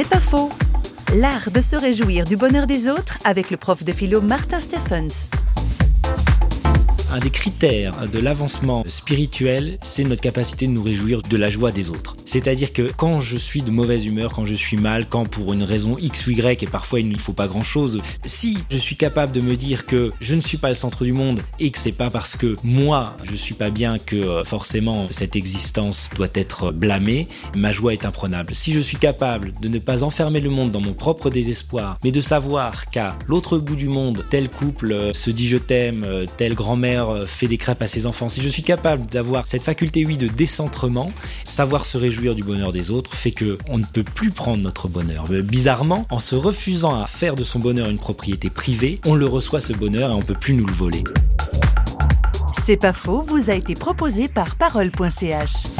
C'est pas faux. L'art de se réjouir du bonheur des autres avec le prof de philo Martin Stephens un des critères de l'avancement spirituel, c'est notre capacité de nous réjouir de la joie des autres. C'est-à-dire que quand je suis de mauvaise humeur, quand je suis mal, quand pour une raison X ou Y, et parfois il ne faut pas grand-chose, si je suis capable de me dire que je ne suis pas le centre du monde et que c'est pas parce que moi je suis pas bien que euh, forcément cette existence doit être blâmée, ma joie est imprenable. Si je suis capable de ne pas enfermer le monde dans mon propre désespoir, mais de savoir qu'à l'autre bout du monde, tel couple euh, se dit je t'aime, euh, telle grand-mère euh, fait des crêpes à ses enfants, si je suis capable d'avoir cette faculté, oui, de décentrement, savoir se réjouir du bonheur des autres fait que on ne peut plus prendre notre bonheur. Euh, bizarrement, en se refusant à faire de son bonheur une propriété privée, on le reçoit ce bonheur et on peut plus nous le voler. C'est pas faux, vous a été proposé par parole.ch.